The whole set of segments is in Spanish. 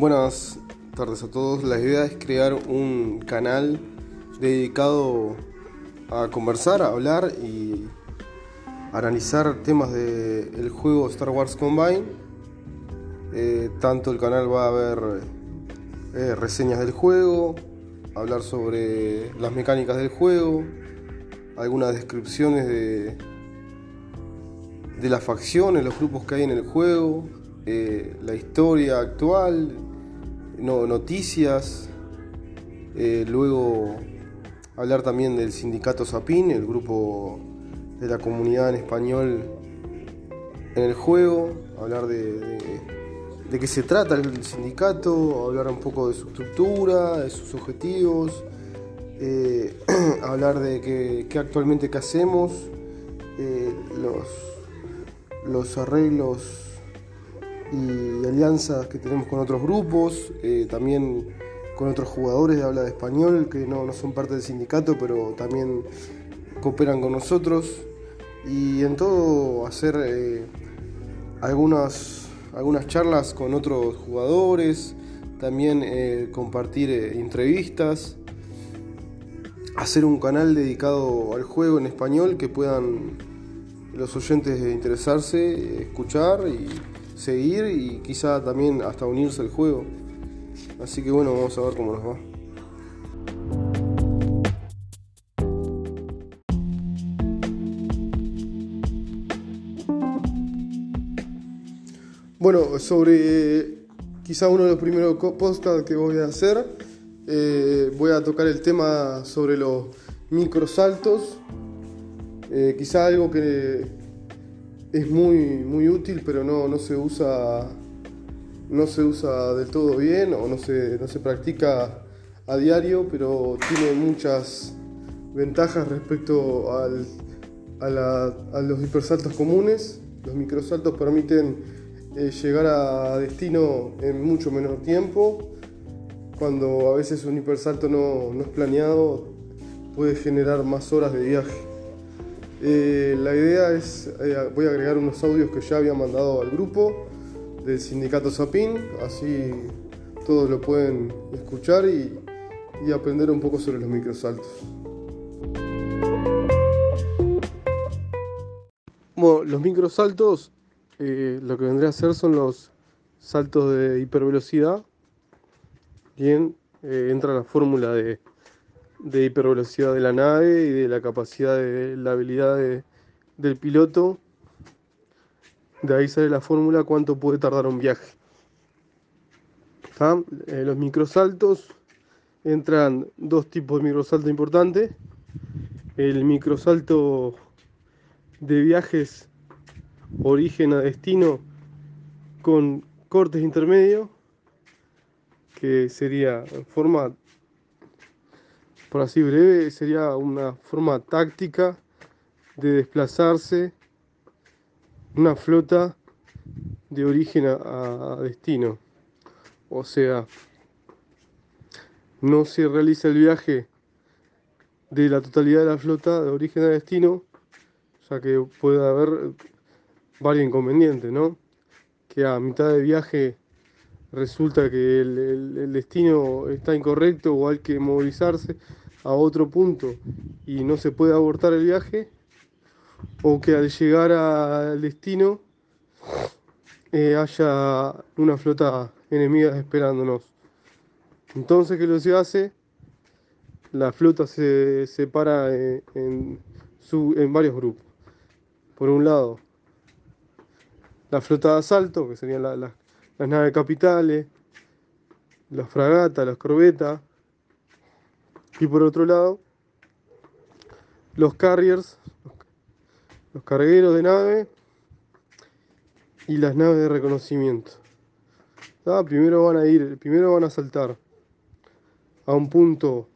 Buenas tardes a todos. La idea es crear un canal dedicado a conversar, a hablar y analizar temas del juego Star Wars Combine. Eh, tanto el canal va a ver eh, reseñas del juego, hablar sobre las mecánicas del juego, algunas descripciones de, de las facciones, los grupos que hay en el juego, eh, la historia actual, no, noticias, eh, luego hablar también del sindicato Sapin, el grupo de la comunidad en español en el juego, hablar de, de, qué se trata el sindicato, hablar un poco de su estructura, de sus objetivos, eh, hablar de qué, actualmente qué hacemos, los, los arreglos y alianzas que tenemos con otros grupos, eh, también con otros jugadores de habla de español que no, son parte del sindicato, pero también cooperan con nosotros. Y en todo hacer eh, algunas, algunas charlas con otros jugadores, también eh, compartir entrevistas, hacer un canal dedicado al juego en español que puedan los oyentes interesarse, escuchar y seguir y quizá también hasta unirse al juego. Así que bueno, vamos a ver cómo nos va. Bueno, sobre quizá uno de los primeros podcasts que voy a hacer, eh, voy a tocar el tema sobre los microsaltos. Eh, quizá algo que es muy, muy útil, pero no, no, se usa, no se usa del todo bien o no se, no se practica a diario, pero tiene muchas ventajas respecto al, a, los hipersaltos comunes. Los microsaltos permiten eh, llegar a destino en mucho menor tiempo. Cuando a veces un hipersalto no, no es planeado, puede generar más horas de viaje. Eh, la idea es, eh, voy a agregar unos audios que ya había mandado al grupo del sindicato Sapin, así todos lo pueden escuchar y, aprender un poco sobre los microsaltos. Bueno, los microsaltos eh, lo que vendría a hacer son los saltos de hipervelocidad. Bien, entra la fórmula de de hipervelocidad de la nave y de la capacidad de la habilidad del piloto. De ahí sale la fórmula cuánto puede tardar un viaje. Eh, los microsaltos entran dos tipos de microsalto importantes. El microsalto de viajes origen a destino con cortes intermedios, que sería en forma por así breve, sería una forma táctica de desplazarse una flota de origen a, destino. O sea, no se realiza el viaje de la totalidad de la flota de origen a destino, ya que puede haber varios inconvenientes, ¿no? Que a mitad de viaje resulta que el, destino está incorrecto o hay que movilizarse a otro punto y no se puede abortar el viaje, o que al llegar al destino eh, haya una flota enemiga esperándonos. Entonces, ¿qué lo se hace? La flota se separa en, varios grupos. Por un lado, la flota de asalto, que serían las naves capitales, las fragatas, las corbetas, y por otro lado, los carriers, los cargueros de nave y las naves de reconocimiento. Primero van a ir, primero van a saltar a un punto,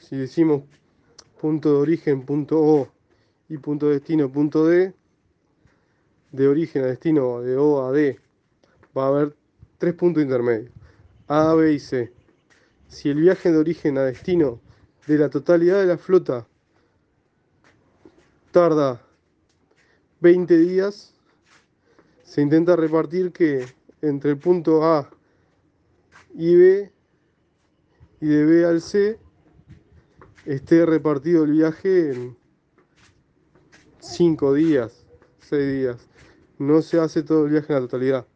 si decimos punto de origen, punto O y punto de destino, punto D, de origen a destino, de O a D, va a haber tres puntos intermedios, A, B y C. Si el viaje de origen a destino de la totalidad de la flota tarda 20 días, se intenta repartir que entre el punto A y B y de B al C esté repartido el viaje en 5 días, 6 días. No se hace todo el viaje en la totalidad.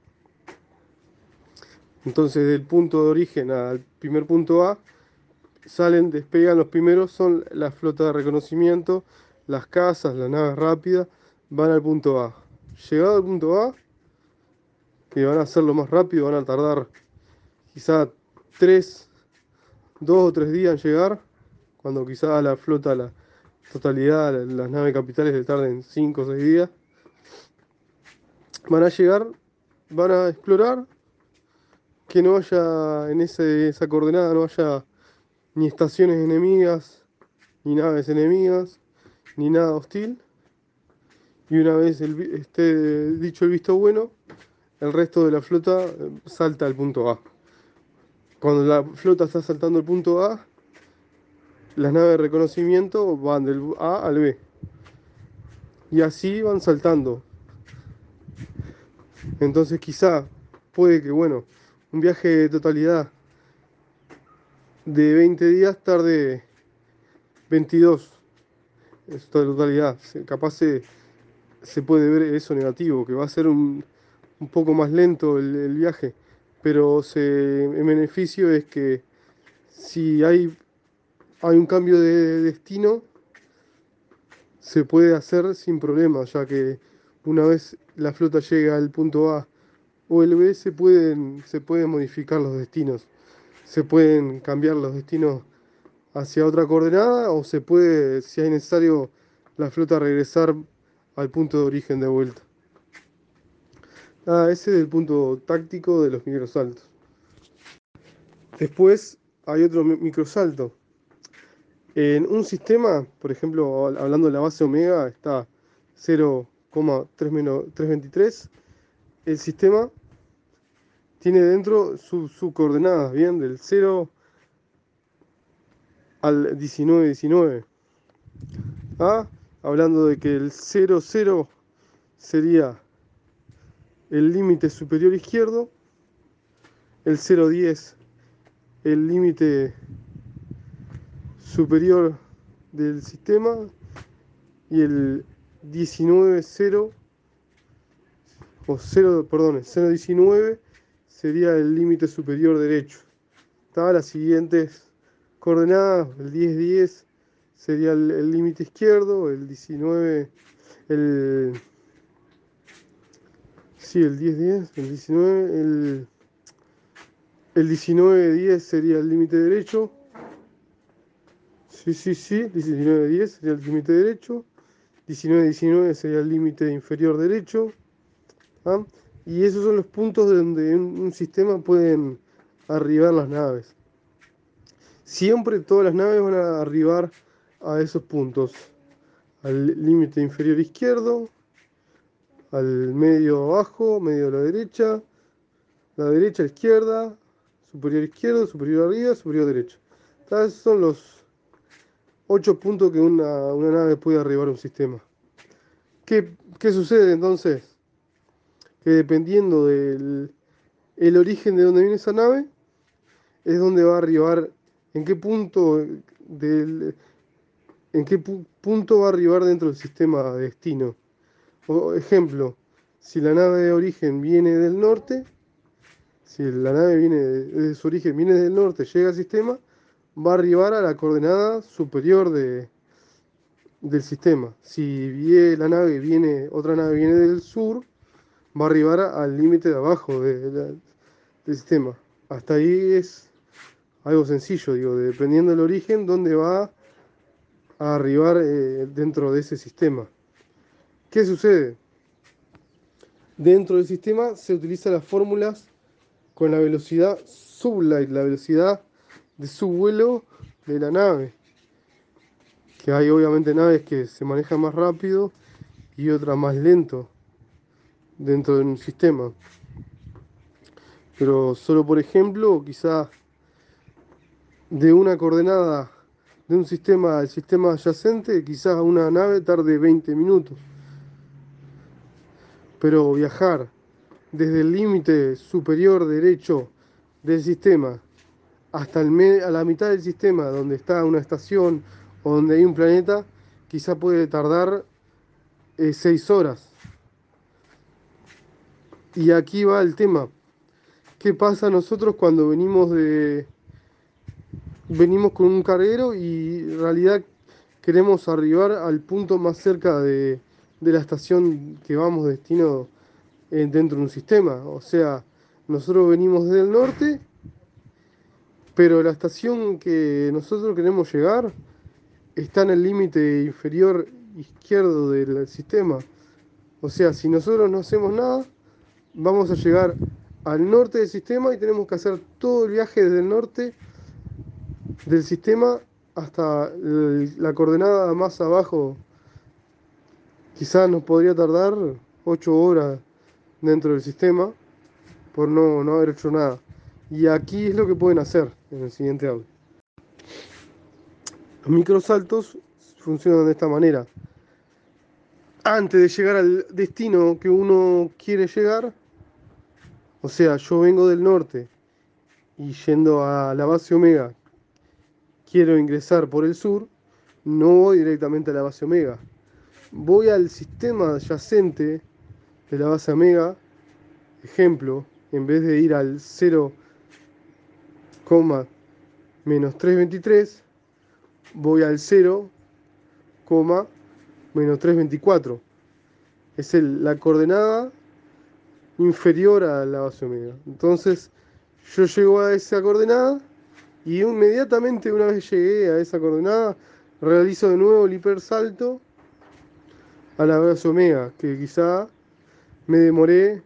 Entonces del punto de origen al primer punto A salen, despegan los primeros, son la flota de reconocimiento, las casas, las naves rápidas, van al punto A. Llegado al punto A, que van a hacerlo más rápido, van a tardar quizá 3, 2 o 3 días en llegar, cuando quizá la flota, la totalidad, las naves capitales le tarden 5 o 6 días. Van a llegar, van a explorar, que no haya en esa coordenada, no haya ni estaciones enemigas, ni naves enemigas, ni nada hostil. Y una vez esté dicho el visto bueno, el resto de la flota eh, salta al punto A. Cuando la flota está saltando el punto A, las naves de reconocimiento van del A al B. Y así van saltando. Entonces quizá puede que, bueno, un viaje de totalidad de 20 días tarde 22. Es totalidad. Capaz se, puede ver eso negativo, que va a ser un, poco más lento el, viaje. Pero se, el beneficio es que si hay, hay un cambio de destino, se puede hacer sin problema, ya que una vez la flota llega al punto A o el B se pueden, se pueden modificar los destinos. Se pueden cambiar los destinos hacia otra coordenada o se puede, si es necesario, la flota regresar al punto de origen de vuelta. Ah, ese es el punto táctico de los microsaltos. Después hay otro microsalto. En un sistema, por ejemplo, hablando de la base omega, está 0,323 el sistema tiene dentro sus su coordenadas, bien, del 0 al 19, 19. ¿Ah? Hablando de que el 0, 0 sería el límite superior izquierdo, el 0, 10 el límite superior del sistema y el 19, 0 o 0, perdón, 0,19 sería el límite superior derecho. Está las siguientes coordenadas, el 10,10 sería el límite izquierdo, el 19, el... Sí, el 10,10, el 19, el... El 19,10 sería el límite derecho. Sí, sí, sí, 19,10 sería el límite derecho. 19,19 sería el límite inferior derecho. Y esos son los puntos donde un, sistema pueden arribar las naves. Siempre todas las naves van a arribar a esos puntos. Al límite inferior izquierdo, al medio abajo, medio a la derecha, la derecha, izquierda, superior izquierdo, superior arriba, superior derecha. Esos son los ocho puntos que una, nave puede arribar a un sistema. ¿Qué, ¿Qué sucede entonces? Que dependiendo del el origen de donde viene esa nave, es donde va a arribar, en qué punto del, en qué punto va a arribar dentro del sistema de destino. Ejemplo, si la nave de origen viene del norte, si la nave viene de su origen viene del norte, llega al sistema, va a arribar a la coordenada superior de, del sistema. Si la nave viene, otra nave viene del sur, va a arribar al límite de abajo del sistema. Hasta ahí es algo sencillo, digo, dependiendo del origen, dónde va a arribar eh, dentro de ese sistema. ¿Qué sucede? Dentro del sistema se utilizan las fórmulas con la velocidad sublight, la velocidad de su vuelo de la nave. Que hay obviamente naves que se manejan más rápido y otras más lento dentro de un sistema. Pero solo por ejemplo, quizá de una coordenada de un sistema al sistema adyacente, quizás una nave tarde 20 minutos. Pero viajar desde el límite superior derecho del sistema hasta el a la mitad del sistema, donde está una estación o donde hay un planeta, quizá puede tardar 6 eh, horas. Y aquí va el tema. ¿Qué pasa nosotros cuando venimos de venimos con un carguero y en realidad queremos arribar al punto más cerca de, de la estación que vamos destino eh, dentro de un sistema? O sea, nosotros venimos desde el norte, pero la estación que nosotros queremos llegar está en el límite inferior izquierdo del sistema. O sea, si nosotros no hacemos nada, vamos a llegar al norte del sistema y tenemos que hacer todo el viaje desde el norte del sistema hasta la coordenada más abajo. Quizás nos podría tardar 8 horas dentro del sistema por no, no haber hecho nada. Y aquí es lo que pueden hacer en el siguiente audio. Los microsaltos funcionan de esta manera. Antes de llegar al destino que uno quiere llegar, o sea, yo vengo del norte y yendo a la base Omega, quiero ingresar por el sur, no voy directamente a la base Omega. Voy al sistema adyacente de la base Omega, ejemplo, en vez de ir al 0, menos 323, voy al 0, menos 324. Es la coordenada inferior a la base omega. Entonces yo llego a esa coordenada y inmediatamente una vez llegué a esa coordenada realizo de nuevo el hipersalto a la base omega, que quizá me demoré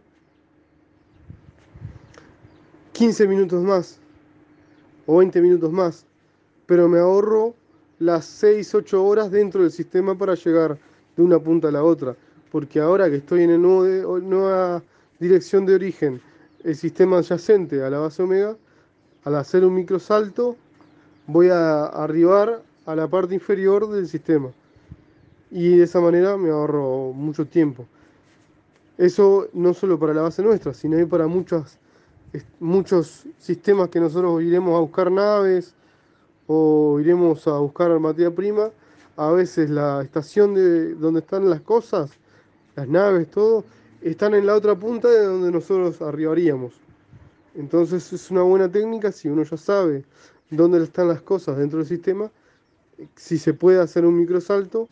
15 minutos más o 20 minutos más, pero me ahorro las 6, 8 horas dentro del sistema para llegar de una punta a la otra, porque ahora que estoy en el nuevo dirección de origen, el sistema adyacente a la base omega, al hacer un microsalto, voy a arribar a la parte inferior del sistema. Y de esa manera me ahorro mucho tiempo. Eso no solo para la base nuestra, sino para muchas, muchos sistemas que nosotros iremos a buscar naves o iremos a buscar materia prima. A veces la estación de donde están las cosas, las naves, todo, están en la otra punta de donde nosotros arribaríamos. Entonces es una buena técnica si uno ya sabe dónde están las cosas dentro del sistema. Si se puede hacer un microsalto,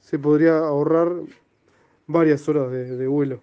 se podría ahorrar varias horas de, de vuelo.